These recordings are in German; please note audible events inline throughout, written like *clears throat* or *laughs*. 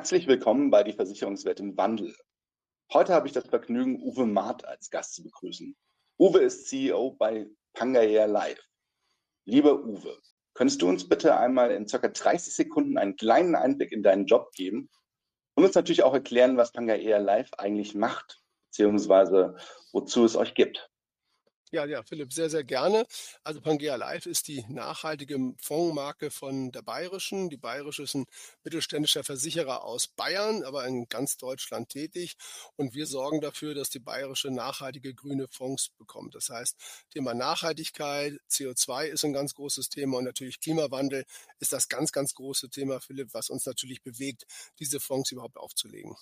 Herzlich willkommen bei die Versicherungswelt im Wandel. Heute habe ich das Vergnügen, Uwe Maat als Gast zu begrüßen. Uwe ist CEO bei Pangaea Live. Lieber Uwe, könntest du uns bitte einmal in ca. 30 Sekunden einen kleinen Einblick in deinen Job geben und uns natürlich auch erklären, was Pangaea Live eigentlich macht, beziehungsweise wozu es euch gibt? Ja, ja, Philipp, sehr, sehr gerne. Also Pangea Live ist die nachhaltige Fondsmarke von der Bayerischen. Die Bayerische ist ein mittelständischer Versicherer aus Bayern, aber in ganz Deutschland tätig. Und wir sorgen dafür, dass die Bayerische nachhaltige grüne Fonds bekommt. Das heißt, Thema Nachhaltigkeit, CO2 ist ein ganz großes Thema und natürlich Klimawandel ist das ganz, ganz große Thema, Philipp, was uns natürlich bewegt, diese Fonds überhaupt aufzulegen.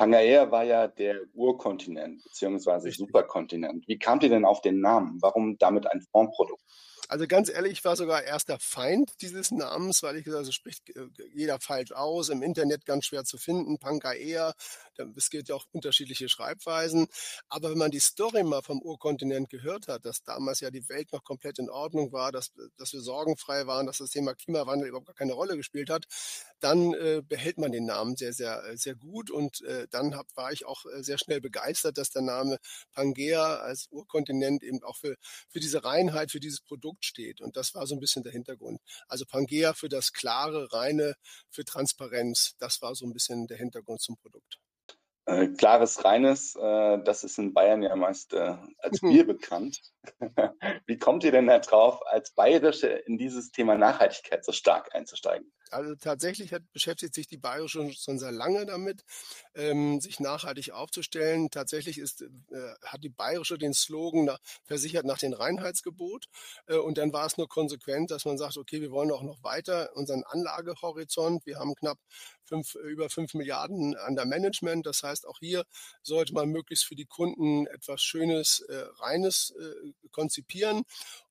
Pangaea war ja der Urkontinent bzw. Superkontinent. Wie kamt ihr denn auf den Namen? Warum damit ein Fondprodukt? Also ganz ehrlich, ich war sogar erster Feind dieses Namens, weil ich gesagt habe, spricht äh, jeder falsch aus, im Internet ganz schwer zu finden, Pangaea, es gibt ja auch unterschiedliche Schreibweisen. Aber wenn man die Story mal vom Urkontinent gehört hat, dass damals ja die Welt noch komplett in Ordnung war, dass, dass wir sorgenfrei waren, dass das Thema Klimawandel überhaupt gar keine Rolle gespielt hat, dann äh, behält man den Namen sehr, sehr, äh, sehr gut. Und äh, dann hab, war ich auch äh, sehr schnell begeistert, dass der Name Pangea als Urkontinent eben auch für, für diese Reinheit, für dieses Produkt Produkt steht. Und das war so ein bisschen der Hintergrund. Also Pangea für das klare, reine, für Transparenz. Das war so ein bisschen der Hintergrund zum Produkt. Äh, klares, reines, äh, das ist in Bayern ja meist äh, als Bier bekannt. *laughs* Wie kommt ihr denn da drauf, als Bayerische in dieses Thema Nachhaltigkeit so stark einzusteigen? Also tatsächlich hat, beschäftigt sich die Bayerische schon sehr lange damit, ähm, sich nachhaltig aufzustellen. Tatsächlich ist, äh, hat die Bayerische den Slogan nach, versichert nach dem Reinheitsgebot. Äh, und dann war es nur konsequent, dass man sagt, okay, wir wollen auch noch weiter unseren Anlagehorizont. Wir haben knapp fünf, über fünf Milliarden an der Management. Das heißt, auch hier sollte man möglichst für die Kunden etwas Schönes, äh, Reines äh, konzipieren.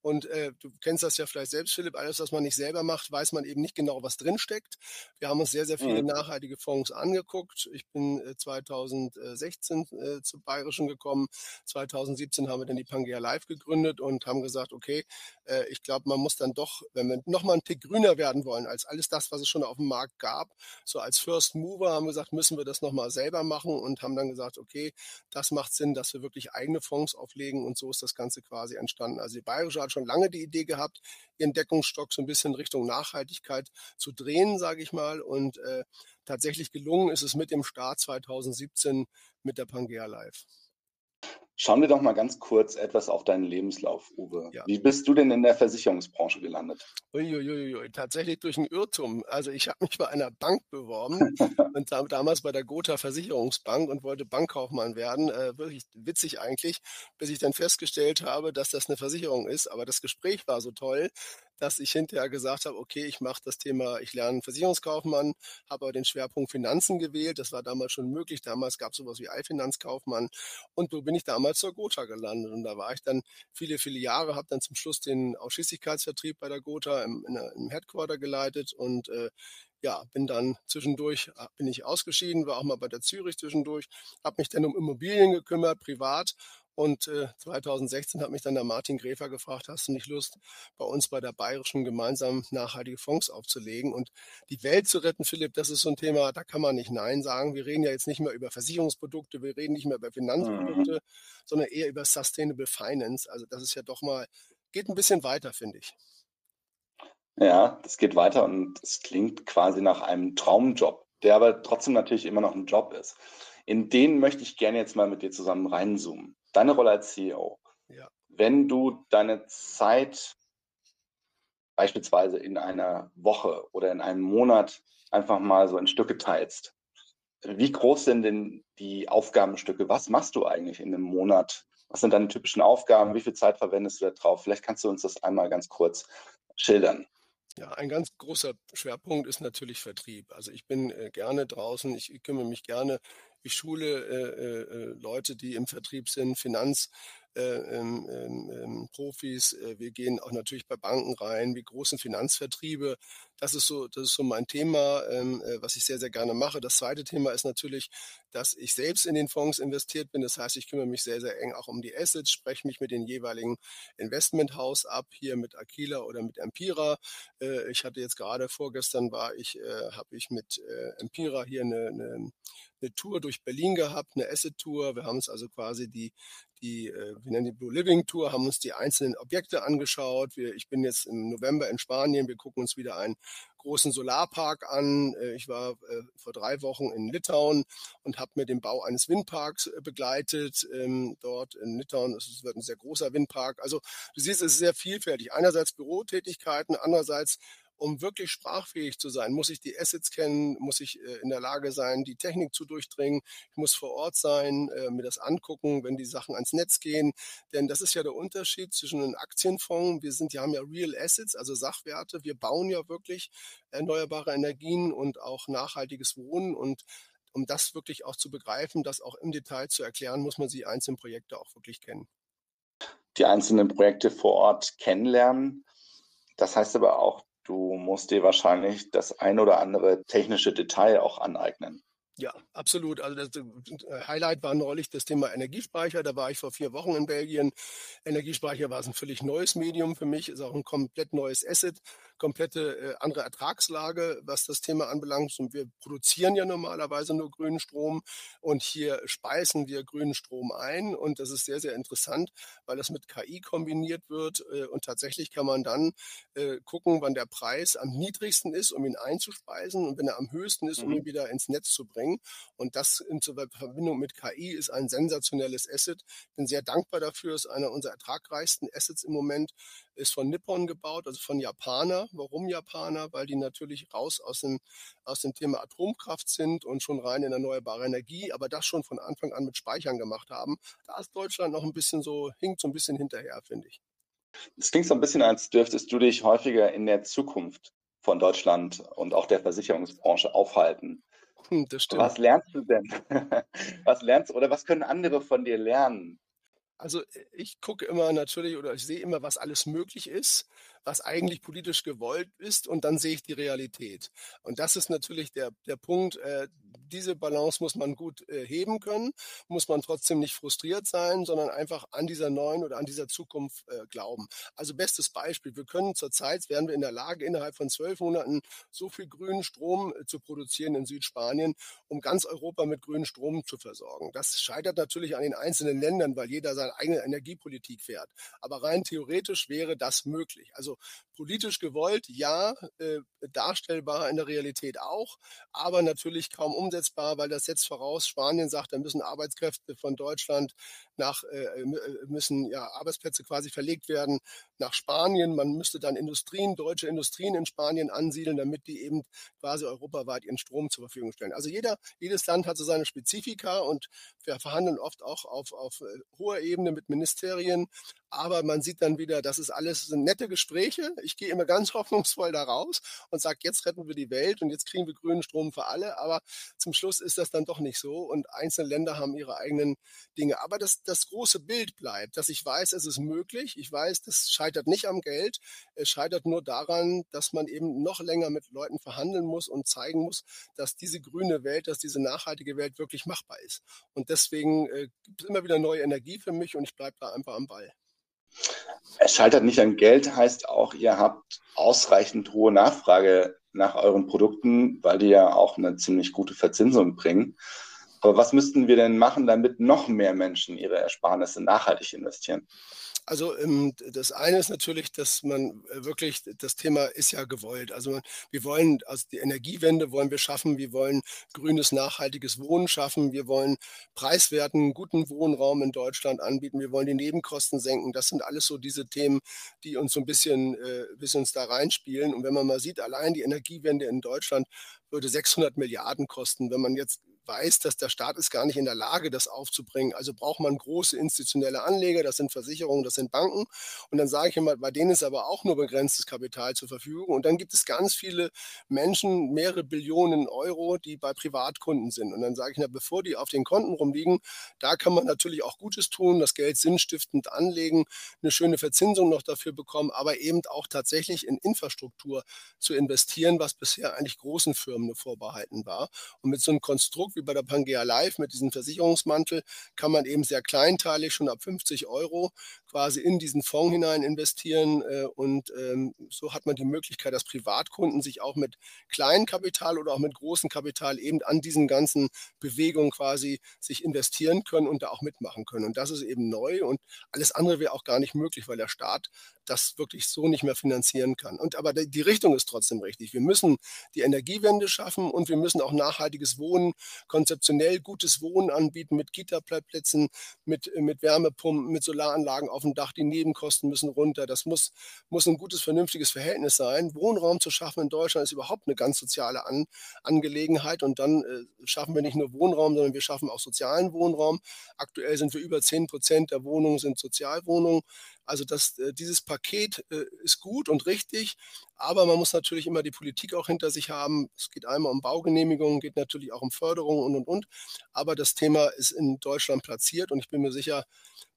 Und äh, du kennst das ja vielleicht selbst, Philipp, alles, was man nicht selber macht, weiß man eben nicht genau, was drinsteckt. Wir haben uns sehr, sehr viele mhm. nachhaltige Fonds angeguckt. Ich bin äh, 2016 äh, zu Bayerischen gekommen. 2017 haben wir dann die Pangea Live gegründet und haben gesagt, okay, äh, ich glaube, man muss dann doch, wenn wir nochmal einen Tick grüner werden wollen, als alles das, was es schon auf dem Markt gab, so als First Mover haben wir gesagt, müssen wir das nochmal selber machen und haben dann gesagt, okay, das macht Sinn, dass wir wirklich eigene Fonds auflegen und so ist das Ganze quasi entstanden. Also die Bayerische hat schon lange die Idee gehabt, ihren Deckungsstock so ein bisschen Richtung Nachhaltigkeit zu drehen, sage ich mal. Und äh, tatsächlich gelungen ist es mit dem Start 2017 mit der Pangea Live. Schauen wir doch mal ganz kurz etwas auf deinen Lebenslauf, Uwe. Ja. Wie bist du denn in der Versicherungsbranche gelandet? Uiuiui, tatsächlich durch einen Irrtum. Also ich habe mich bei einer Bank beworben *laughs* und damals bei der Gotha Versicherungsbank und wollte Bankkaufmann werden. Äh, wirklich witzig eigentlich, bis ich dann festgestellt habe, dass das eine Versicherung ist. Aber das Gespräch war so toll, dass ich hinterher gesagt habe, okay, ich mache das Thema, ich lerne Versicherungskaufmann, habe aber den Schwerpunkt Finanzen gewählt. Das war damals schon möglich. Damals gab es sowas wie Allfinanzkaufmann. Und so bin ich damals zur Gotha gelandet. Und da war ich dann viele, viele Jahre, habe dann zum Schluss den Ausschließlichkeitsvertrieb bei der Gotha im, im Headquarter geleitet und äh, ja, bin dann zwischendurch, äh, bin ich ausgeschieden, war auch mal bei der Zürich zwischendurch, habe mich dann um Immobilien gekümmert, privat und äh, 2016 hat mich dann der Martin Gräfer gefragt, hast du nicht Lust, bei uns bei der Bayerischen gemeinsam nachhaltige Fonds aufzulegen und die Welt zu retten, Philipp, das ist so ein Thema, da kann man nicht Nein sagen. Wir reden ja jetzt nicht mehr über Versicherungsprodukte, wir reden nicht mehr über Finanzprodukte, mhm. sondern eher über Sustainable Finance. Also das ist ja doch mal, geht ein bisschen weiter, finde ich. Ja, das geht weiter und es klingt quasi nach einem Traumjob, der aber trotzdem natürlich immer noch ein Job ist. In den möchte ich gerne jetzt mal mit dir zusammen reinzoomen deine Rolle als CEO, ja. wenn du deine Zeit beispielsweise in einer Woche oder in einem Monat einfach mal so in Stücke teilst, wie groß sind denn die Aufgabenstücke? Was machst du eigentlich in einem Monat? Was sind deine typischen Aufgaben? Wie viel Zeit verwendest du da drauf? Vielleicht kannst du uns das einmal ganz kurz schildern. Ja, ein ganz großer Schwerpunkt ist natürlich Vertrieb. Also ich bin äh, gerne draußen, ich kümmere mich gerne Ich schule äh, äh, Leute, die im Vertrieb sind, Finanz, äh, ähm, ähm, ähm, Profis. Äh, wir gehen auch natürlich bei Banken rein, wie großen Finanzvertriebe. Das ist so, das ist so mein Thema, äh, was ich sehr, sehr gerne mache. Das zweite Thema ist natürlich, dass ich selbst in den Fonds investiert bin. Das heißt, ich kümmere mich sehr, sehr eng auch um die Assets, spreche mich mit den jeweiligen Investmenthaus ab, hier mit Aquila oder mit Empira. Äh, ich hatte jetzt gerade vorgestern war ich, äh, habe ich mit äh, Empira hier eine, eine eine Tour durch Berlin gehabt, eine Asset-Tour. Wir haben uns also quasi die, die, äh, wir nennen die Blue Living Tour, haben uns die einzelnen Objekte angeschaut. Wir, ich bin jetzt im November in Spanien, wir gucken uns wieder einen großen Solarpark an. Äh, ich war äh, vor drei Wochen in Litauen und habe mir den Bau eines Windparks äh, begleitet. Ähm, dort in Litauen es wird ein sehr großer Windpark. Also du siehst, es ist sehr vielfältig. Einerseits Bürotätigkeiten, andererseits um wirklich sprachfähig zu sein, muss ich die Assets kennen, muss ich äh, in der Lage sein, die Technik zu durchdringen. Ich muss vor Ort sein, äh, mir das angucken, wenn die Sachen ans Netz gehen. Denn das ist ja der Unterschied zwischen einem Aktienfonds. Wir sind, die haben ja Real Assets, also Sachwerte. Wir bauen ja wirklich erneuerbare Energien und auch nachhaltiges Wohnen und um das wirklich auch zu begreifen, das auch im Detail zu erklären, muss man die einzelnen Projekte auch wirklich kennen. Die einzelnen Projekte vor Ort kennenlernen. Das heißt aber auch, Du musst dir wahrscheinlich das ein oder andere technische Detail auch aneignen. Ja, absolut. Also das äh, Highlight war neulich das Thema Energiespeicher. Da war ich vor vier Wochen in Belgien. Energiespeicher war ein völlig neues Medium für mich, ist auch ein komplett neues Asset, komplette äh, andere Ertragslage, was das Thema anbelangt. Und wir produzieren ja normalerweise nur grünen Strom und hier speisen wir grünen Strom ein. Und das ist sehr, sehr interessant, weil das mit KI kombiniert wird. Äh, und tatsächlich kann man dann äh, gucken, wann der Preis am niedrigsten ist, um ihn einzuspeisen und wenn er am höchsten ist, um ihn mhm. wieder ins Netz zu bringen. Und das in Verbindung mit KI ist ein sensationelles Asset. Bin sehr dankbar dafür. Ist einer unserer ertragreichsten Assets im Moment. Ist von Nippon gebaut, also von Japaner. Warum Japaner? Weil die natürlich raus aus dem, aus dem Thema Atomkraft sind und schon rein in erneuerbare Energie, aber das schon von Anfang an mit Speichern gemacht haben. Da ist Deutschland noch ein bisschen so, hinkt so ein bisschen hinterher, finde ich. Es klingt so ein bisschen, als dürftest du dich häufiger in der Zukunft von Deutschland und auch der Versicherungsbranche aufhalten. Hm, das stimmt. Was lernst du denn? *laughs* Was lernst du oder was können andere von dir lernen? Also ich gucke immer natürlich oder ich sehe immer, was alles möglich ist was eigentlich politisch gewollt ist und dann sehe ich die Realität. Und das ist natürlich der, der Punkt, äh, diese Balance muss man gut äh, heben können, muss man trotzdem nicht frustriert sein, sondern einfach an dieser neuen oder an dieser Zukunft äh, glauben. Also bestes Beispiel, wir können zurzeit, werden wir in der Lage, innerhalb von zwölf Monaten so viel grünen Strom äh, zu produzieren in Südspanien, um ganz Europa mit grünen Strom zu versorgen. Das scheitert natürlich an den einzelnen Ländern, weil jeder seine eigene Energiepolitik fährt. Aber rein theoretisch wäre das möglich. Also politisch gewollt, ja, äh, darstellbar in der Realität auch, aber natürlich kaum umsetzbar, weil das setzt voraus, Spanien sagt, da müssen Arbeitskräfte von Deutschland nach, äh, äh, müssen ja Arbeitsplätze quasi verlegt werden nach Spanien. Man müsste dann Industrien, deutsche Industrien in Spanien ansiedeln, damit die eben quasi europaweit ihren Strom zur Verfügung stellen. Also jeder, jedes Land hat so seine Spezifika und wir verhandeln oft auch auf, auf äh, hoher Ebene mit Ministerien, aber man sieht dann wieder, das ist alles sind nette Gespräche. Ich gehe immer ganz *laughs* hoffnungsvoll da raus und sage, jetzt retten wir die Welt und jetzt kriegen wir grünen Strom für alle. Aber zum Schluss ist das dann doch nicht so und einzelne Länder haben ihre eigenen Dinge. Aber das, das große Bild bleibt, dass ich weiß, es ist möglich. Ich weiß, das scheitert nicht am Geld. Es scheitert nur daran, dass man eben noch länger mit Leuten verhandeln muss und zeigen muss, dass diese grüne Welt, dass diese nachhaltige Welt wirklich machbar ist. Und deswegen äh, gibt es immer wieder neue Energie für mich und ich bleibe da einfach am Ball. Es scheitert nicht an Geld, heißt auch, ihr habt ausreichend hohe Nachfrage nach euren Produkten, weil die ja auch eine ziemlich gute Verzinsung bringen. Aber was müssten wir denn machen, damit noch mehr Menschen ihre Ersparnisse nachhaltig investieren? Also ähm, das eine ist natürlich, dass man äh, wirklich, das Thema ist ja gewollt. Also wir wollen, also die Energiewende wollen wir schaffen, wir wollen grünes, nachhaltiges Wohnen schaffen, wir wollen preiswerten, guten Wohnraum in Deutschland anbieten, wir wollen die Nebenkosten senken. Das sind alles so diese Themen, die uns so ein bisschen, äh, bis uns da reinspielen. Und wenn man mal sieht, allein die Energiewende in Deutschland würde 600 Milliarden kosten. Wenn man jetzt weiß, dass der Staat ist gar nicht in der Lage, das aufzubringen. Also braucht man große institutionelle Anleger, das sind Versicherungen, das sind Banken. Und dann sage ich immer, bei denen ist aber auch nur begrenztes Kapital zur Verfügung. Und dann gibt es ganz viele Menschen, mehrere Billionen Euro, die bei Privatkunden sind. Und dann sage ich, na, bevor die auf den Konten rumliegen, da kann man natürlich auch Gutes tun, das Geld sinnstiftend anlegen, eine schöne Verzinsung noch dafür bekommen, aber eben auch tatsächlich in Infrastruktur zu investieren, was bisher eigentlich großen Firmen vorbehalten war. Und mit so einem Konstrukt wie bei der Pangea Live, mit diesem Versicherungsmantel, kann man eben sehr kleinteilig schon ab 50 Euro quasi in diesen Fonds hinein investieren. Äh, und ähm, so hat man die Möglichkeit, dass Privatkunden sich auch mit kleinem Kapital oder auch mit großem Kapital eben an diesen ganzen Bewegungen quasi sich investieren können und da auch mitmachen können. Und das ist eben neu und alles andere wäre auch gar nicht möglich, weil der Staat das wirklich so nicht mehr finanzieren kann. Und aber die Richtung ist trotzdem richtig. Wir müssen die Energiewende schaffen und wir müssen auch nachhaltiges Wohnen, konzeptionell gutes Wohnen anbieten mit Kita-Plätzen, mit, mit Wärmepumpen, mit Solaranlagen auf dem Dach. Die Nebenkosten müssen runter. Das muss, muss ein gutes, vernünftiges Verhältnis sein. Wohnraum zu schaffen in Deutschland ist überhaupt eine ganz soziale An Angelegenheit. Und dann äh, schaffen wir nicht nur Wohnraum, sondern wir schaffen auch sozialen Wohnraum. Aktuell sind wir über 10 Prozent der Wohnungen sind Sozialwohnungen. Also das, äh, dieses Paket äh, ist gut und richtig, aber man muss natürlich immer die Politik auch hinter sich haben. Es geht einmal um Baugenehmigungen, geht natürlich auch um Förderung und, und, und. Aber das Thema ist in Deutschland platziert und ich bin mir sicher,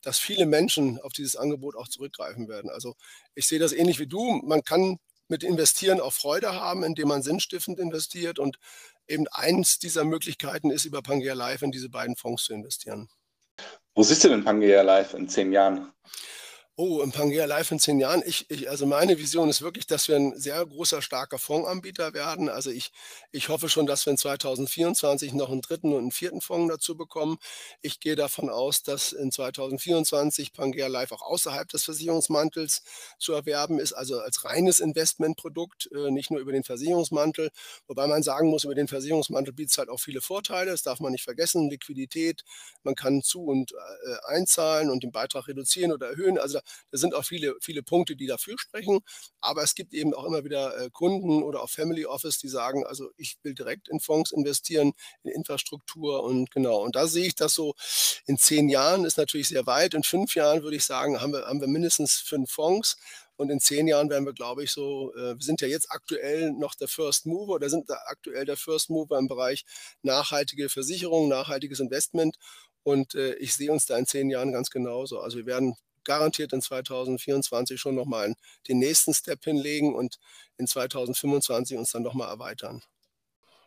dass viele Menschen auf dieses Angebot auch zurückgreifen werden. Also ich sehe das ähnlich wie du. Man kann mit Investieren auch Freude haben, indem man sinnstiftend investiert. Und eben eins dieser Möglichkeiten ist, über Pangea Live in diese beiden Fonds zu investieren. Wo siehst du denn Pangea Live in zehn Jahren? Oh, im Pangea Live in zehn Jahren. Ich, ich, also meine Vision ist wirklich, dass wir ein sehr großer, starker Fondsanbieter werden. Also ich, ich hoffe schon, dass wir in 2024 noch einen dritten und einen vierten Fonds dazu bekommen. Ich gehe davon aus, dass in 2024 Pangea Live auch außerhalb des Versicherungsmantels zu erwerben ist, also als reines Investmentprodukt, äh, nicht nur über den Versicherungsmantel. Wobei man sagen muss, über den Versicherungsmantel bietet es halt auch viele Vorteile. Das darf man nicht vergessen. Liquidität, man kann zu und äh, einzahlen und den Beitrag reduzieren oder erhöhen. Also da sind auch viele, viele Punkte, die dafür sprechen. Aber es gibt eben auch immer wieder äh, Kunden oder auch Family Office, die sagen, also ich will direkt in Fonds investieren, in Infrastruktur und genau. Und da sehe ich das so in zehn Jahren ist natürlich sehr weit. In fünf Jahren würde ich sagen, haben wir, haben wir mindestens fünf Fonds. Und in zehn Jahren werden wir, glaube ich, so, äh, wir sind ja jetzt aktuell noch der First Mover oder sind aktuell der First Mover im Bereich nachhaltige Versicherung, nachhaltiges Investment. Und äh, ich sehe uns da in zehn Jahren ganz genauso. Also wir werden garantiert in 2024 schon nochmal den nächsten Step hinlegen und in 2025 uns dann nochmal erweitern.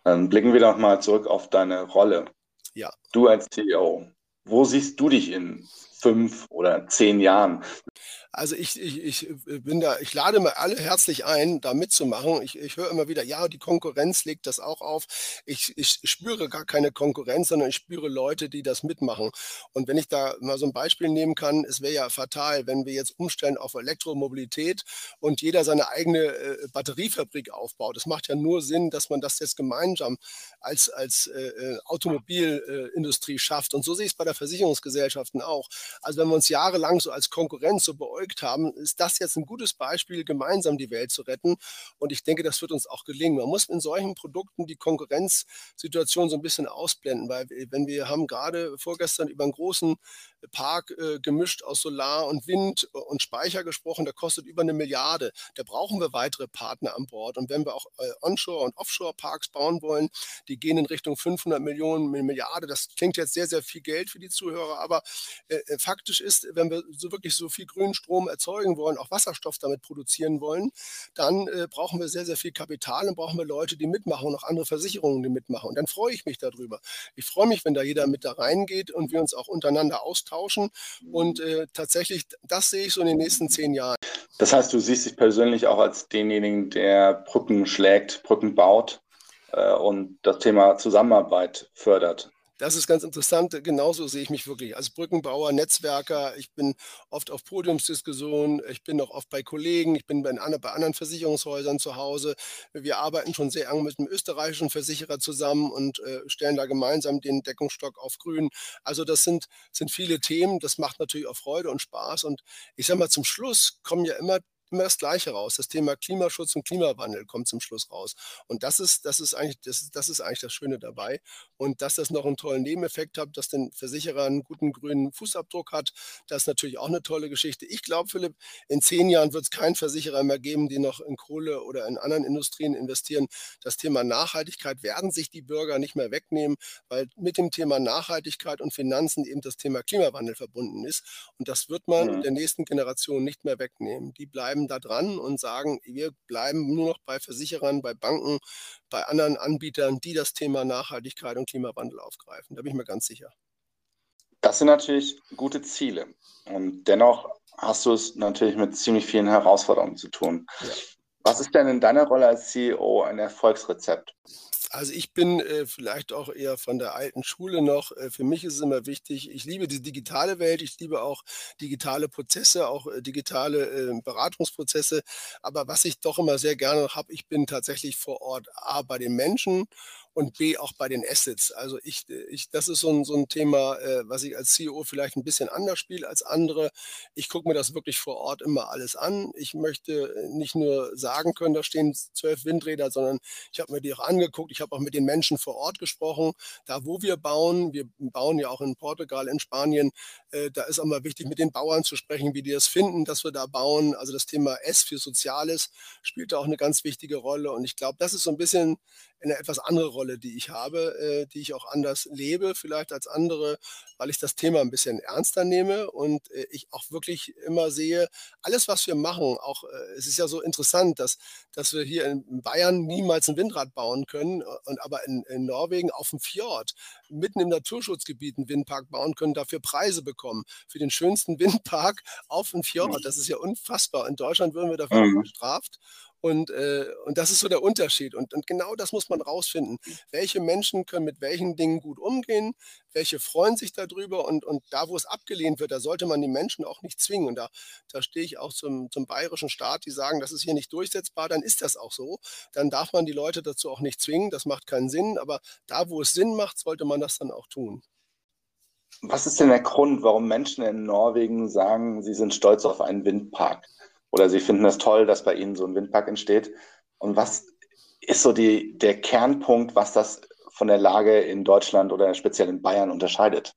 Dann blicken wir doch mal zurück auf deine Rolle. Ja. Du als CEO, wo siehst du dich in fünf oder zehn Jahren? Also ich, ich, ich bin da, ich lade mal alle herzlich ein, da mitzumachen. Ich, ich höre immer wieder, ja, die Konkurrenz legt das auch auf. Ich, ich spüre gar keine Konkurrenz, sondern ich spüre Leute, die das mitmachen. Und wenn ich da mal so ein Beispiel nehmen kann, es wäre ja fatal, wenn wir jetzt umstellen auf Elektromobilität und jeder seine eigene äh, Batteriefabrik aufbaut. Es macht ja nur Sinn, dass man das jetzt gemeinsam als, als äh, äh Automobilindustrie schafft. Und so sehe ich es bei der Versicherungsgesellschaften auch. Also wenn wir uns jahrelang so als Konkurrenz so beäugt haben, ist das jetzt ein gutes Beispiel, gemeinsam die Welt zu retten. Und ich denke, das wird uns auch gelingen. Man muss in solchen Produkten die Konkurrenzsituation so ein bisschen ausblenden, weil wenn wir haben gerade vorgestern über einen großen Park äh, gemischt aus Solar und Wind und Speicher gesprochen, der kostet über eine Milliarde. Da brauchen wir weitere Partner an Bord. Und wenn wir auch äh, Onshore- und Offshore-Parks bauen wollen, die gehen in Richtung 500 Millionen, eine Milliarde. Das klingt jetzt sehr, sehr viel Geld für die Zuhörer, aber äh, äh faktisch ist, wenn wir so wirklich so viel grünen Strom erzeugen wollen, auch Wasserstoff damit produzieren wollen, dann äh, brauchen wir sehr, sehr viel Kapital und brauchen wir Leute, die mitmachen und auch andere Versicherungen, die mitmachen. Und dann freue ich mich darüber. Ich freue mich, wenn da jeder mit da reingeht und wir uns auch untereinander austauschen. Und äh, tatsächlich, das sehe ich so in den nächsten zehn Jahren. Das heißt, du siehst dich persönlich auch als denjenigen, der Brücken schlägt, Brücken baut äh, und das Thema Zusammenarbeit fördert. Das ist ganz interessant. Genauso sehe ich mich wirklich als Brückenbauer, Netzwerker. Ich bin oft auf Podiumsdiskussionen. Ich bin auch oft bei Kollegen. Ich bin bei, bei anderen Versicherungshäusern zu Hause. Wir arbeiten schon sehr eng mit einem österreichischen Versicherer zusammen und äh, stellen da gemeinsam den Deckungsstock auf grün. Also das sind, sind viele Themen. Das macht natürlich auch Freude und Spaß. Und ich sage mal, zum Schluss kommen ja immer immer das Gleiche raus. Das Thema Klimaschutz und Klimawandel kommt zum Schluss raus. Und das ist, das ist eigentlich, das, das ist eigentlich das Schöne dabei. Und dass das noch einen tollen Nebeneffekt hat, dass den Versicherer einen guten grünen Fußabdruck hat, das ist natürlich auch eine tolle Geschichte. Ich glaube, Philipp, in zehn Jahren wird es keinen Versicherer mehr geben, die noch in Kohle oder in anderen Industrien investieren. Das Thema Nachhaltigkeit werden sich die Bürger nicht mehr wegnehmen, weil mit dem Thema Nachhaltigkeit und Finanzen eben das Thema Klimawandel verbunden ist. Und das wird man mhm. der nächsten Generation nicht mehr wegnehmen. Die bleiben da dran und sagen, wir bleiben nur noch bei Versicherern, bei Banken, bei anderen Anbietern, die das Thema Nachhaltigkeit und Klimawandel aufgreifen. Da bin ich mir ganz sicher. Das sind natürlich gute Ziele. Und dennoch hast du es natürlich mit ziemlich vielen Herausforderungen zu tun. Ja. Was ist denn in deiner Rolle als CEO ein Erfolgsrezept? Also ich bin äh, vielleicht auch eher von der alten Schule noch. Äh, für mich ist es immer wichtig, ich liebe die digitale Welt, ich liebe auch digitale Prozesse, auch äh, digitale äh, Beratungsprozesse. Aber was ich doch immer sehr gerne habe, ich bin tatsächlich vor Ort A bei den Menschen und B auch bei den Assets. Also ich, ich das ist so ein, so ein Thema, äh, was ich als CEO vielleicht ein bisschen anders spiele als andere. Ich gucke mir das wirklich vor Ort immer alles an. Ich möchte nicht nur sagen können, da stehen zwölf Windräder, sondern ich habe mir die auch angeguckt. Ich habe auch mit den Menschen vor Ort gesprochen. Da, wo wir bauen, wir bauen ja auch in Portugal, in Spanien, äh, da ist auch mal wichtig, mit den Bauern zu sprechen, wie die das finden, dass wir da bauen. Also das Thema S für Soziales spielt da auch eine ganz wichtige Rolle. Und ich glaube, das ist so ein bisschen eine etwas andere Rolle, die ich habe, äh, die ich auch anders lebe, vielleicht als andere, weil ich das Thema ein bisschen ernster nehme und äh, ich auch wirklich immer sehe, alles, was wir machen, auch äh, es ist ja so interessant, dass, dass wir hier in Bayern niemals ein Windrad bauen können, äh, und aber in, in Norwegen auf dem Fjord, mitten im Naturschutzgebiet einen Windpark bauen können, dafür Preise bekommen für den schönsten *laughs* Windpark auf dem Fjord. Das ist ja unfassbar. In Deutschland würden wir dafür mhm. bestraft. Und, äh, und das ist so der Unterschied. Und, und genau das muss man rausfinden. Welche Menschen können mit welchen Dingen gut umgehen, welche freuen sich darüber. Und, und da, wo es abgelehnt wird, da sollte man die Menschen auch nicht zwingen. Und da, da stehe ich auch zum, zum bayerischen Staat, die sagen, das ist hier nicht durchsetzbar, dann ist das auch so. Dann darf man die Leute dazu auch nicht zwingen. Das macht keinen Sinn. Aber da, wo es Sinn macht, sollte man das dann auch tun. Was ist denn der Grund, warum Menschen in Norwegen sagen, sie sind stolz auf einen Windpark? Oder sie finden es toll, dass bei ihnen so ein Windpark entsteht. Und was ist so die, der Kernpunkt, was das von der Lage in Deutschland oder speziell in Bayern unterscheidet?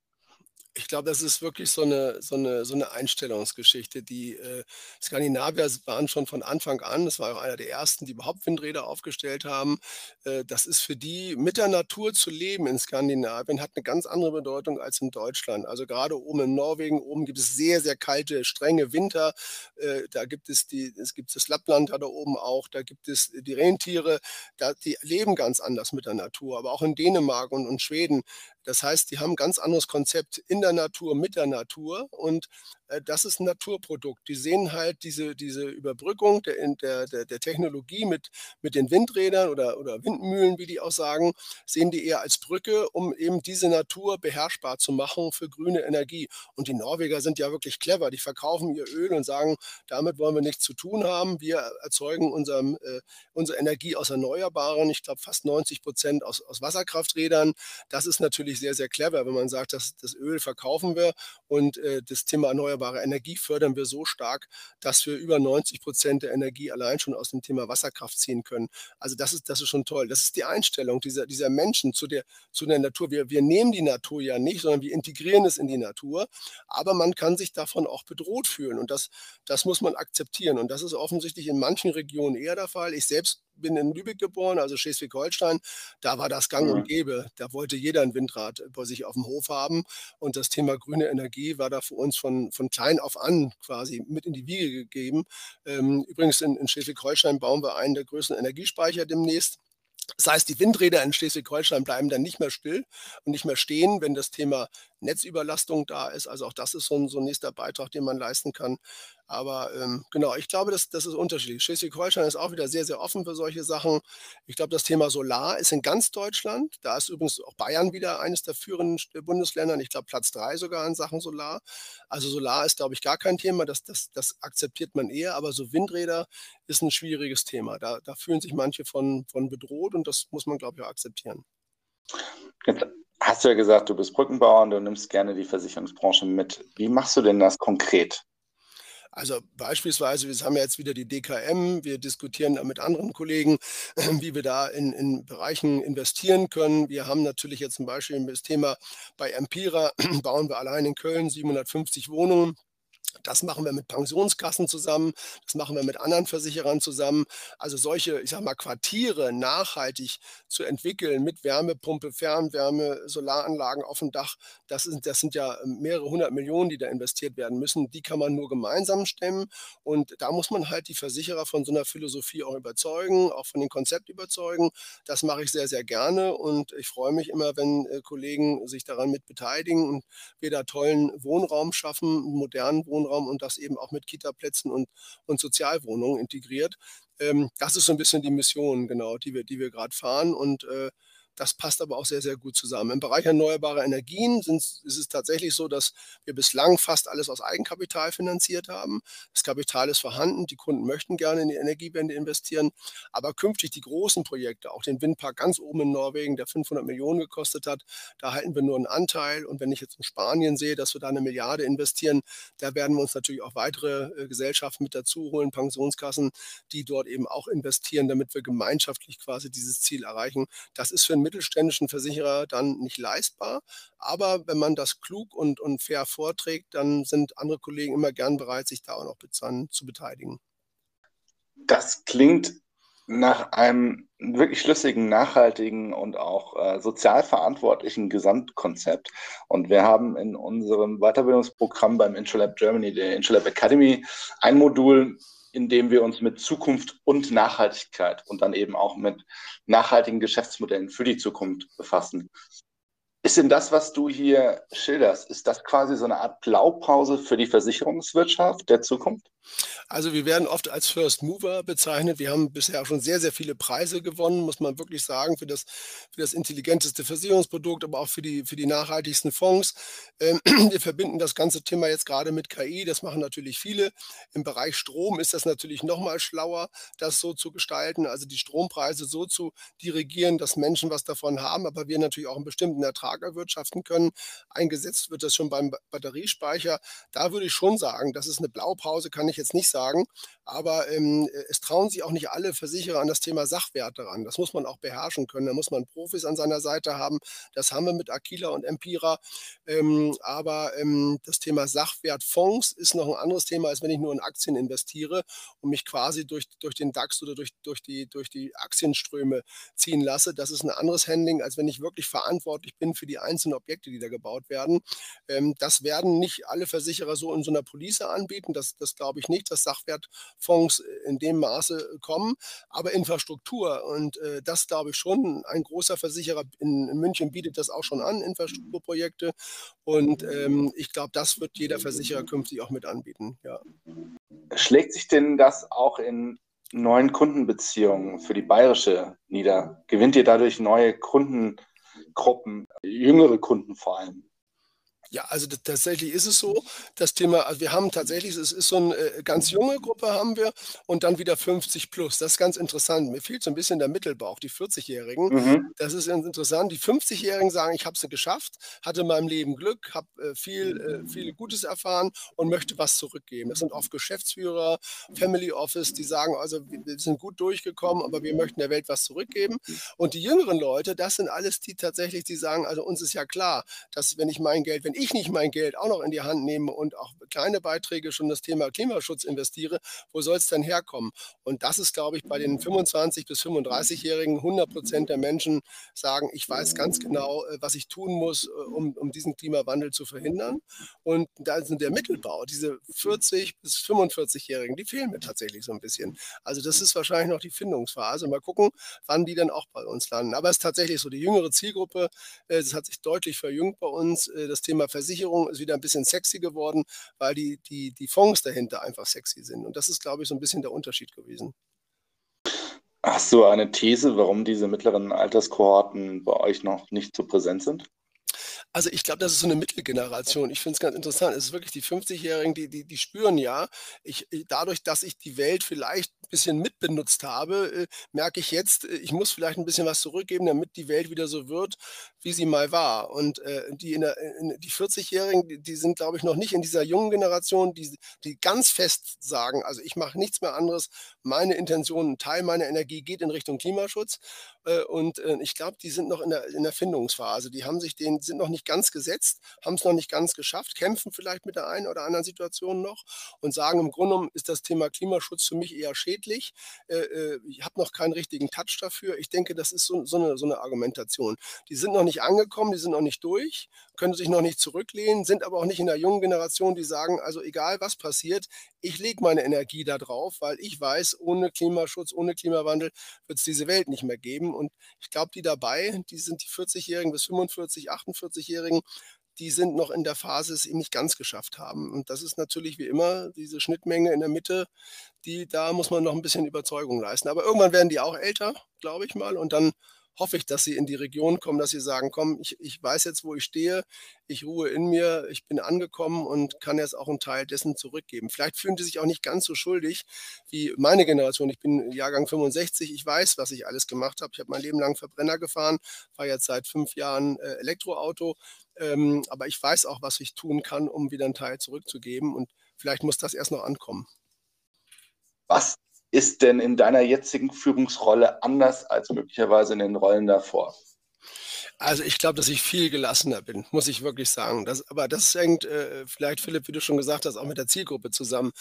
Ich glaube, das ist wirklich so eine, so eine, so eine Einstellungsgeschichte. Die äh, Skandinavier waren schon von Anfang an, das war auch einer der ersten, die überhaupt Windräder aufgestellt haben. Äh, das ist für die, mit der Natur zu leben in Skandinavien, hat eine ganz andere Bedeutung als in Deutschland. Also gerade oben in Norwegen, oben gibt es sehr, sehr kalte, strenge Winter. Äh, da gibt es die, es gibt das Lappland da oben auch, da gibt es die Rentiere, da, die leben ganz anders mit der Natur. Aber auch in Dänemark und, und Schweden das heißt, die haben ein ganz anderes Konzept in der Natur, mit der Natur. Und das ist ein Naturprodukt. Die sehen halt diese, diese Überbrückung der, der, der, der Technologie mit, mit den Windrädern oder, oder Windmühlen, wie die auch sagen, sehen die eher als Brücke, um eben diese Natur beherrschbar zu machen für grüne Energie. Und die Norweger sind ja wirklich clever. Die verkaufen ihr Öl und sagen, damit wollen wir nichts zu tun haben. Wir erzeugen unserem, äh, unsere Energie aus Erneuerbaren, ich glaube fast 90 Prozent aus, aus Wasserkrafträdern. Das ist natürlich sehr, sehr clever, wenn man sagt, dass das Öl verkaufen wir und äh, das Thema Erneuerbare erneuerbare Energie fördern wir so stark, dass wir über 90 Prozent der Energie allein schon aus dem Thema Wasserkraft ziehen können. Also das ist, das ist schon toll. Das ist die Einstellung dieser, dieser Menschen zu der, zu der Natur. Wir, wir nehmen die Natur ja nicht, sondern wir integrieren es in die Natur. Aber man kann sich davon auch bedroht fühlen. Und das, das muss man akzeptieren. Und das ist offensichtlich in manchen Regionen eher der Fall. Ich selbst bin in Lübeck geboren, also Schleswig-Holstein. Da war das gang und gäbe. Da wollte jeder ein Windrad bei sich auf dem Hof haben. Und das Thema grüne Energie war da für uns von, von klein auf an quasi mit in die Wiege gegeben. Ähm, übrigens in, in Schleswig-Holstein bauen wir einen der größten Energiespeicher demnächst. Das heißt, die Windräder in Schleswig-Holstein bleiben dann nicht mehr still und nicht mehr stehen, wenn das Thema Netzüberlastung da ist. Also auch das ist so ein, so ein nächster Beitrag, den man leisten kann. Aber ähm, genau, ich glaube, das, das ist unterschiedlich. Schleswig-Holstein ist auch wieder sehr, sehr offen für solche Sachen. Ich glaube, das Thema Solar ist in ganz Deutschland. Da ist übrigens auch Bayern wieder eines der führenden Bundesländer. Ich glaube, Platz drei sogar in Sachen Solar. Also Solar ist, glaube ich, gar kein Thema. Das, das, das akzeptiert man eher. Aber so Windräder ist ein schwieriges Thema. Da, da fühlen sich manche von, von bedroht und das muss man, glaube ich, auch akzeptieren. Jetzt hast du ja gesagt, du bist Brückenbauer und du nimmst gerne die Versicherungsbranche mit. Wie machst du denn das konkret? Also beispielsweise, wir haben ja jetzt wieder die DKM, wir diskutieren da mit anderen Kollegen, *clears throat* wie wir da in, in Bereichen investieren können. Wir haben natürlich jetzt zum Beispiel das Thema bei Empira, *clears throat* bauen wir allein in Köln 750 Wohnungen. Das machen wir mit Pensionskassen zusammen, das machen wir mit anderen Versicherern zusammen. Also solche, ich sag mal, Quartiere nachhaltig zu entwickeln mit Wärmepumpe, Fernwärme, Solaranlagen auf dem Dach, das sind, das sind ja mehrere hundert Millionen, die da investiert werden müssen. Die kann man nur gemeinsam stemmen. Und da muss man halt die Versicherer von so einer Philosophie auch überzeugen, auch von dem Konzept überzeugen. Das mache ich sehr, sehr gerne. Und ich freue mich immer, wenn äh, Kollegen sich daran mit beteiligen und wir da tollen Wohnraum schaffen, modernen Wohnraum Wohnraum und das eben auch mit Kitaplätzen und, und Sozialwohnungen integriert. Ähm, das ist so ein bisschen die Mission, genau, die wir, die wir gerade fahren. Und äh, das passt aber auch sehr, sehr gut zusammen. Im Bereich erneuerbarer Energien sind, ist es tatsächlich so, dass wir bislang fast alles aus Eigenkapital finanziert haben. Das Kapital ist vorhanden, die Kunden möchten gerne in die Energiewende investieren, aber künftig die großen Projekte, auch den Windpark ganz oben in Norwegen, der 500 Millionen gekostet hat, da halten wir nur einen Anteil. Und wenn ich jetzt in Spanien sehe, dass wir da eine Milliarde investieren, da werden wir uns natürlich auch weitere äh, Gesellschaften mit dazu holen, Pensionskassen, die dort eben auch investieren, damit wir gemeinschaftlich quasi dieses Ziel erreichen. Das ist für einen mittelständischen Versicherer dann nicht leistbar. Aber wenn man das klug und, und fair vorträgt, dann sind andere Kollegen immer gern bereit, sich da auch noch zu beteiligen. Das klingt nach einem wirklich schlüssigen, nachhaltigen und auch äh, sozial verantwortlichen Gesamtkonzept. Und wir haben in unserem Weiterbildungsprogramm beim Intralab Germany, der Intralab Academy, ein Modul indem wir uns mit Zukunft und Nachhaltigkeit und dann eben auch mit nachhaltigen Geschäftsmodellen für die Zukunft befassen. Ist denn das, was du hier schilderst, ist das quasi so eine Art Blaupause für die Versicherungswirtschaft der Zukunft? Also wir werden oft als First Mover bezeichnet. Wir haben bisher schon sehr, sehr viele Preise gewonnen, muss man wirklich sagen, für das, für das intelligenteste Versicherungsprodukt, aber auch für die, für die nachhaltigsten Fonds. Ähm, *clears throat* wir verbinden das ganze Thema jetzt gerade mit KI. Das machen natürlich viele. Im Bereich Strom ist das natürlich noch mal schlauer, das so zu gestalten, also die Strompreise so zu dirigieren, dass Menschen was davon haben, aber wir natürlich auch einen bestimmten Ertrag erwirtschaften können. Eingesetzt wird das schon beim Batteriespeicher. Da würde ich schon sagen, das ist eine Blaupause, kann ich jetzt nicht sagen. Aber ähm, es trauen sich auch nicht alle Versicherer an das Thema Sachwerte ran. Das muss man auch beherrschen können. Da muss man Profis an seiner Seite haben. Das haben wir mit Aquila und Empira. Ähm, aber ähm, das Thema Sachwertfonds ist noch ein anderes Thema, als wenn ich nur in Aktien investiere und mich quasi durch, durch den DAX oder durch, durch, die, durch die Aktienströme ziehen lasse. Das ist ein anderes Handling, als wenn ich wirklich verantwortlich bin für die einzelnen Objekte, die da gebaut werden. Ähm, das werden nicht alle Versicherer so in so einer Police anbieten. Das, das glaube ich nicht, dass Sachwertfonds in dem Maße kommen. Aber Infrastruktur, und äh, das glaube ich schon, ein großer Versicherer in, in, München bietet das auch schon an, Infrastrukturprojekte. Und ähm, ich glaube, das wird jeder Versicherer künftig auch mit anbieten. Ja. Schlägt sich denn das auch in neuen Kundenbeziehungen für die bayerische nieder? Gewinnt ihr dadurch neue Kundengruppen, jüngere Kunden vor allem? Ja, also tatsächlich ist es so. Das Thema, also wir haben tatsächlich, es ist so eine äh, ganz junge Gruppe haben wir und dann wieder 50 plus. Das ist ganz interessant. Mir fehlt so ein bisschen der Mittelbauch, die 40-Jährigen. Mhm. Das ist ganz interessant. Die 50-Jährigen sagen, ich habe es geschafft, hatte in meinem Leben Glück, habe äh, viel, äh, viel Gutes erfahren und möchte was zurückgeben. Das sind oft Geschäftsführer, Family Office, die sagen, also wir sind gut durchgekommen, aber wir möchten der Welt was zurückgeben. Und die jüngeren Leute, das sind alles die tatsächlich, die sagen, also uns ist ja klar, dass wenn ich mein Geld, wenn ich nicht mein Geld auch noch in die Hand nehme und auch kleine Beiträge schon das Thema Klimaschutz investiere, wo soll es denn herkommen? Und das ist, glaube ich, bei den 25- bis 35-Jährigen 100 Prozent der Menschen sagen, ich weiß ganz genau, äh, was ich tun muss, äh, um, um diesen Klimawandel zu verhindern. Und da sind der Mittelbau, diese 40- bis 45-Jährigen, die fehlen mir tatsächlich so ein bisschen. Also das ist wahrscheinlich noch die Findungsphase. Mal gucken, wann die dann auch bei uns landen. Aber es ist tatsächlich so, die jüngere Zielgruppe, äh, hat sich deutlich verjüngt bei uns. Das Thema Versicherung ist wieder ein bisschen sexy geworden, weil die, die, die Fonds dahinter einfach sexy sind. Und das ist, glaube ich, so ein bisschen der Unterschied gewesen. Hast du eine These, warum diese mittleren Alterskohorten bei euch noch nicht so präsent sind? Also ich glaube, das ist so eine Mittelgeneration. Ich finde es ganz interessant. Es ist wirklich die 50-Jährigen, die, die, die spüren ja, ich, dadurch, dass ich die Welt vielleicht bisschen mitbenutzt habe, äh, merke ich jetzt, äh, ich muss vielleicht ein bisschen was zurückgeben, damit die Welt wieder so wird, wie sie mal war. Und äh, die, in in, die 40-Jährigen, die, sind, glaube ich, noch nicht in dieser jungen Generation, die, die ganz fest sagen, also ich mache nichts mehr anderes, meine Intention, ein Teil meiner Energie geht in Richtung Klimaschutz. Und ich glaube, die sind noch in der, in der Findungsphase. Die haben sich den, sind noch nicht ganz gesetzt, haben es noch nicht ganz geschafft, kämpfen vielleicht mit der einen oder anderen Situation noch und sagen, im Grunde genommen ist das Thema Klimaschutz für mich eher schädlich. Äh, ich habe noch keinen richtigen Touch dafür. Ich denke, das ist so, so, eine, so eine Argumentation. Die sind noch nicht angekommen, die sind noch nicht durch, können sich noch nicht zurücklehnen, sind aber auch nicht in der jungen Generation, die sagen, also egal was passiert, ich lege meine Energie da drauf, weil ich weiß, ohne Klimaschutz, ohne Klimawandel wird es diese Welt nicht mehr geben. Und ich glaube, die dabei, die sind die 40-Jährigen bis 45, 48-Jährigen, die sind noch in der Phase, es eben nicht ganz geschafft haben. Und das ist natürlich wie immer diese Schnittmenge in der Mitte, die, da muss man noch ein bisschen Überzeugung leisten. Aber irgendwann werden die auch älter, glaube ich mal, und dann hoffe ich, dass sie in die Region kommen, dass sie sagen, komm, ich, ich weiß jetzt, wo ich stehe, ich ruhe in mir, ich bin angekommen und kann jetzt auch einen Teil dessen zurückgeben. Vielleicht fühlen die sich auch nicht ganz so schuldig wie meine Generation. Ich bin Jahrgang 65, ich weiß, was ich alles gemacht habe. Ich habe mein Leben lang Verbrenner gefahren, fahre jetzt seit fünf Jahren äh, Elektroauto, ähm, aber ich weiß auch, was ich tun kann, um wieder einen Teil zurückzugeben und vielleicht muss das erst noch ankommen. Was ist denn in deiner jetzigen Führungsrolle anders als möglicherweise in den Rollen davor? Also ich glaube, dass ich viel gelassener bin, muss ich wirklich sagen. Das, aber das hängt äh, vielleicht, Philipp, wie du schon gesagt hast, auch mit der Zielgruppe zusammen.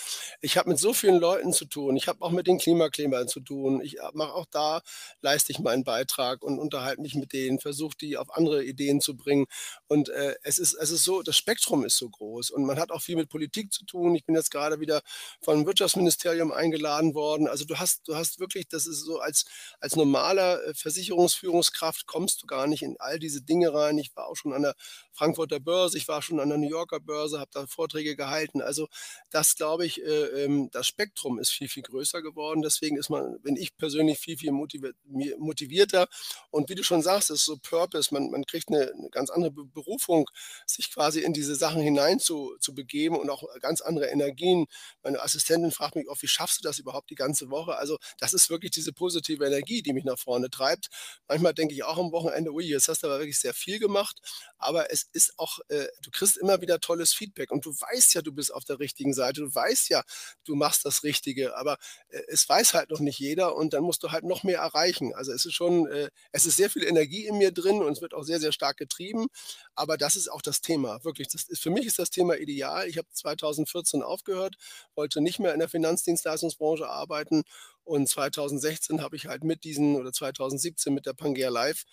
Ich habe mit so vielen Leuten zu tun. Ich habe auch mit den Klimaklebern zu tun. Ich mache auch da, leiste ich meinen Beitrag und unterhalte mich mit denen, versuche die auf andere Ideen zu bringen. Und äh, es, ist, es ist so, das Spektrum ist so groß und man hat auch viel mit Politik zu tun. Ich bin jetzt gerade wieder vom Wirtschaftsministerium eingeladen worden. Also du hast, du hast wirklich, das ist so als, als normaler äh, Versicherungsführungskraft kommst du gar nicht in all diese Dinge rein. Ich war auch schon an der Frankfurter Börse, ich war schon an der New Yorker Börse, habe da Vorträge gehalten. Also das glaube ich, äh, ähm, das Spektrum ist viel, viel größer geworden. Deswegen ist man, bin ich persönlich viel, viel motivierter. Und wie du schon sagst, ist so Purpose, man, man kriegt eine, eine ganz andere Berufung, sich quasi in diese Sachen hinein zu, zu begeben und auch ganz andere Energien. Meine Assistentin fragt mich oft, wie schaffst du das überhaupt die ganze Woche? Also das ist wirklich diese positive Energie, die mich nach vorne treibt. Manchmal denke ich auch am Wochenende, ui, jetzt hast hast aber wirklich sehr viel gemacht. Aber es ist auch, äh, du kriegst immer wieder tolles Feedback und du weißt ja, du bist auf der richtigen Seite. Du weißt ja, du machst das Richtige. Aber äh, es weiß halt noch nicht jeder und dann musst du halt noch mehr erreichen. Also es ist schon, äh, es ist sehr viel Energie in mir drin und es wird auch sehr, sehr stark getrieben. Aber das ist auch das Thema. Wirklich, das ist, für mich ist das Thema ideal. Ich habe 2014 aufgehört, wollte nicht mehr in der Finanzdienstleistungsbranche arbeiten und 2016 habe ich halt mit diesen oder 2017 mit der Pangea Live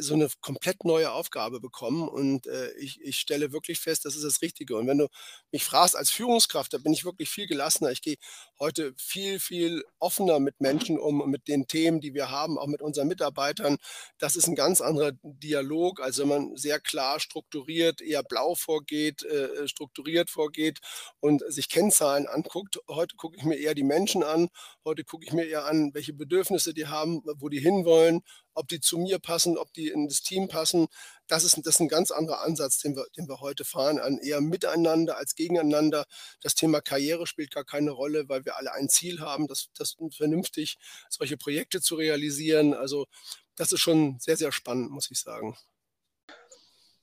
so eine komplett neue Aufgabe bekommen und äh, ich, ich stelle wirklich fest, das ist das Richtige. Und wenn du mich fragst als Führungskraft, da bin ich wirklich viel gelassener. Ich gehe heute viel, viel offener mit Menschen um, mit den Themen, die wir haben, auch mit unseren Mitarbeitern. Das ist ein ganz anderer Dialog, als wenn man sehr klar strukturiert, eher blau vorgeht, äh, strukturiert vorgeht und sich Kennzahlen anguckt. Heute gucke ich mir eher die Menschen an. Heute gucke ich mir eher an, welche Bedürfnisse die haben, wo die hinwollen ob die zu mir passen, ob die in das Team passen. Das ist, das ist ein ganz anderer Ansatz, den wir, den wir heute fahren, an eher miteinander als gegeneinander. Das Thema Karriere spielt gar keine Rolle, weil wir alle ein Ziel haben, das, das vernünftig solche Projekte zu realisieren. Also das ist schon sehr, sehr spannend, muss ich sagen.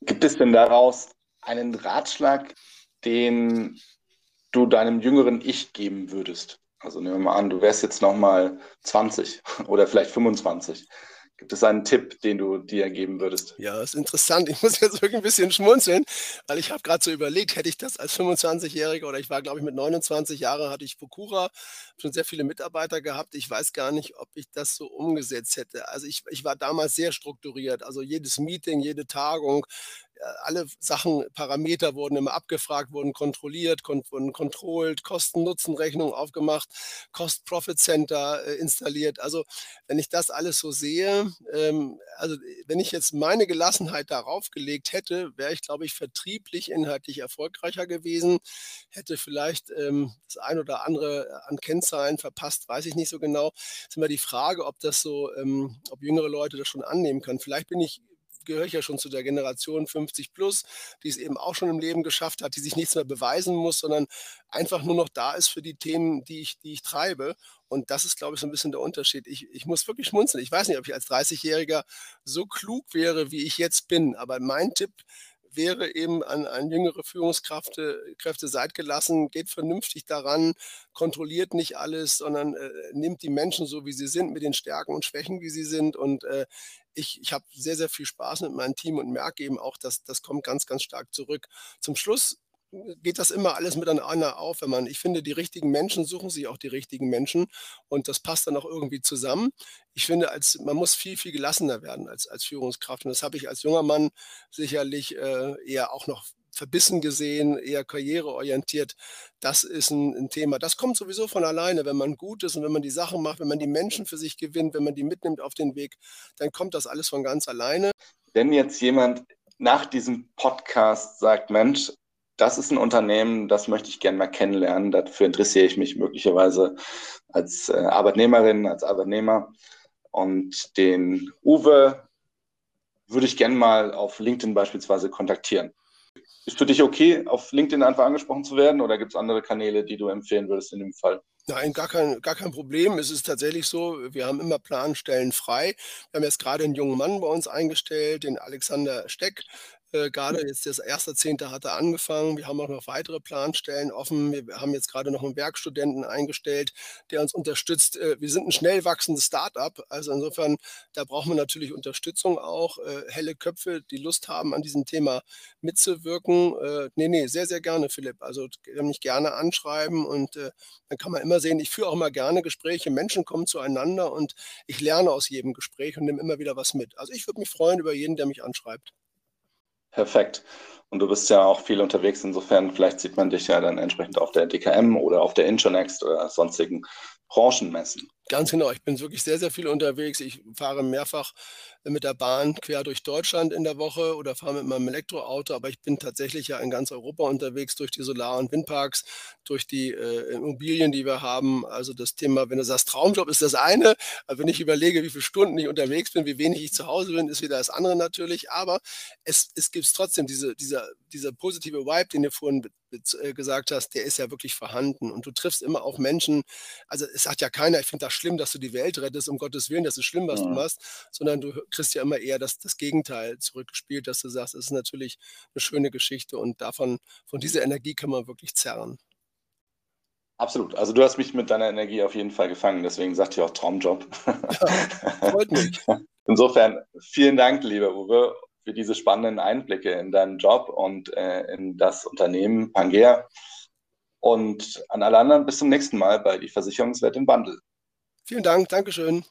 Gibt es denn daraus einen Ratschlag, den du deinem jüngeren Ich geben würdest? Also nehmen wir mal an, du wärst jetzt noch mal 20 *laughs* oder vielleicht 25. Gibt es einen Tipp, den du dir geben würdest? Ja, ist interessant. Ich *laughs* muss jetzt wirklich ein bisschen schmunzeln, weil ich habe gerade so überlegt, hätte ich das als 25-Jähriger oder ich war, glaube ich, mit 29 Jahren, hatte ich Fukura, schon sehr viele Mitarbeiter gehabt. Ich weiß gar nicht, ob ich das so umgesetzt hätte. Also ich, ich war damals sehr strukturiert. Also jedes Meeting, jede Tagung, alle Sachen, Parameter wurden immer abgefragt, wurden kontrolliert, kon wurden controlled, Kosten-Nutzen-Rechnung aufgemacht, Cost-Profit-Center äh, installiert. Also wenn ich das alles so sehe, ähm, also wenn ich jetzt meine Gelassenheit darauf gelegt hätte, wäre ich, glaube ich, vertrieblich, inhaltlich erfolgreicher gewesen, hätte vielleicht ähm, das ein oder andere an Kennzahlen verpasst, weiß ich nicht so genau. Es ist immer die Frage, ob das so, ähm, ob jüngere Leute das schon annehmen können. Vielleicht bin ich gehöre ich ja schon zu der Generation 50 plus, die es eben auch schon im Leben geschafft hat, die sich nichts mehr beweisen muss, sondern einfach nur noch da ist für die Themen, die ich, die ich treibe. Und das ist, glaube ich, so ein bisschen der Unterschied. Ich, ich muss wirklich schmunzeln. Ich weiß nicht, ob ich als 30-Jähriger so klug wäre, wie ich jetzt bin. Aber mein Tipp wäre eben an, an jüngere Führungskräfte Kräfte seid gelassen, geht vernünftig daran, kontrolliert nicht alles, sondern äh, nimmt die Menschen so, wie sie sind, mit den Stärken und Schwächen, wie sie sind. Und äh, ich, ich habe sehr, sehr viel Spaß mit meinem Team und merke eben auch, dass das kommt ganz, ganz stark zurück. Zum Schluss geht das immer alles miteinander auf, wenn man, ich finde, die richtigen Menschen suchen sich auch die richtigen Menschen und das passt dann auch irgendwie zusammen. Ich finde, als, man muss viel, viel gelassener werden als, als Führungskraft und das habe ich als junger Mann sicherlich äh, eher auch noch verbissen gesehen, eher karriereorientiert. Das ist ein, ein, Thema. Das kommt sowieso von alleine, wenn man gut ist und wenn man die Sachen macht, wenn man die Menschen für sich gewinnt, wenn man die mitnimmt auf den Weg, dann kommt das alles von ganz alleine. Wenn jetzt jemand nach diesem Podcast sagt, Mensch, das ist ein Unternehmen, das möchte ich gerne mal kennenlernen. Dafür interessiere ich mich möglicherweise als äh, Arbeitnehmerin, als Arbeitnehmer. Und den Uwe würde ich gerne mal auf LinkedIn beispielsweise kontaktieren. Ist für dich okay, auf LinkedIn einfach angesprochen zu werden oder gibt es andere Kanäle, die du empfehlen würdest in dem Fall? Nein, gar kein, gar kein Problem. Es ist tatsächlich so, wir haben immer Planstellen frei. Wir haben jetzt gerade einen jungen Mann bei uns eingestellt, den Alexander Steck. Äh, gerade jetzt das erste Zehnte hat er angefangen. Wir haben auch noch weitere Planstellen offen. Wir haben jetzt gerade noch einen Werkstudenten eingestellt, der uns unterstützt. Äh, wir sind ein schnell wachsendes Start-up. Also insofern, da brauchen wir natürlich Unterstützung auch. Äh, helle Köpfe, die Lust haben, an diesem Thema mitzuwirken. Äh, nee, nee, sehr, sehr gerne, Philipp. Also mich gerne anschreiben und äh, dann kann man immer sehen, ich führe auch immer gerne Gespräche. Menschen kommen zueinander und ich lerne aus jedem Gespräch und nehme immer wieder was mit. Also ich würde mich freuen über jeden, der mich anschreibt. Perfekt. Und du bist ja auch viel unterwegs, insofern vielleicht sieht man dich ja dann entsprechend auf der DKM oder auf der Intronext oder sonstigen Branchenmessen. Ganz genau, ich bin wirklich sehr, sehr viel unterwegs. Ich fahre mehrfach mit der Bahn quer durch Deutschland in der Woche oder fahre mit meinem Elektroauto, aber ich bin tatsächlich ja in ganz Europa unterwegs durch die Solar- und Windparks, durch die äh, Immobilien, die wir haben. Also das Thema, wenn du sagst, Traumjob ist das eine, aber wenn ich überlege, wie viele Stunden ich unterwegs bin, wie wenig ich zu Hause bin, ist wieder das andere natürlich. Aber es, es gibt trotzdem diese, dieser, dieser positive Vibe, den du vorhin äh, gesagt hast, der ist ja wirklich vorhanden. Und du triffst immer auf Menschen, also es sagt ja keiner, ich finde das schlimm, dass du die Welt rettest, um Gottes Willen, das ist schlimm, was ja. du machst, sondern du kriegst ja immer eher das, das Gegenteil zurückgespielt, dass du sagst, es ist natürlich eine schöne Geschichte und davon, von dieser Energie kann man wirklich zerren. Absolut. Also du hast mich mit deiner Energie auf jeden Fall gefangen, deswegen sagte ich auch Traumjob. Ja, freut mich. *laughs* Insofern vielen Dank, lieber Uwe, für diese spannenden Einblicke in deinen Job und äh, in das Unternehmen Pangea. Und an alle anderen bis zum nächsten Mal bei die Versicherungswelt im Wandel. Vielen Dank, Dankeschön.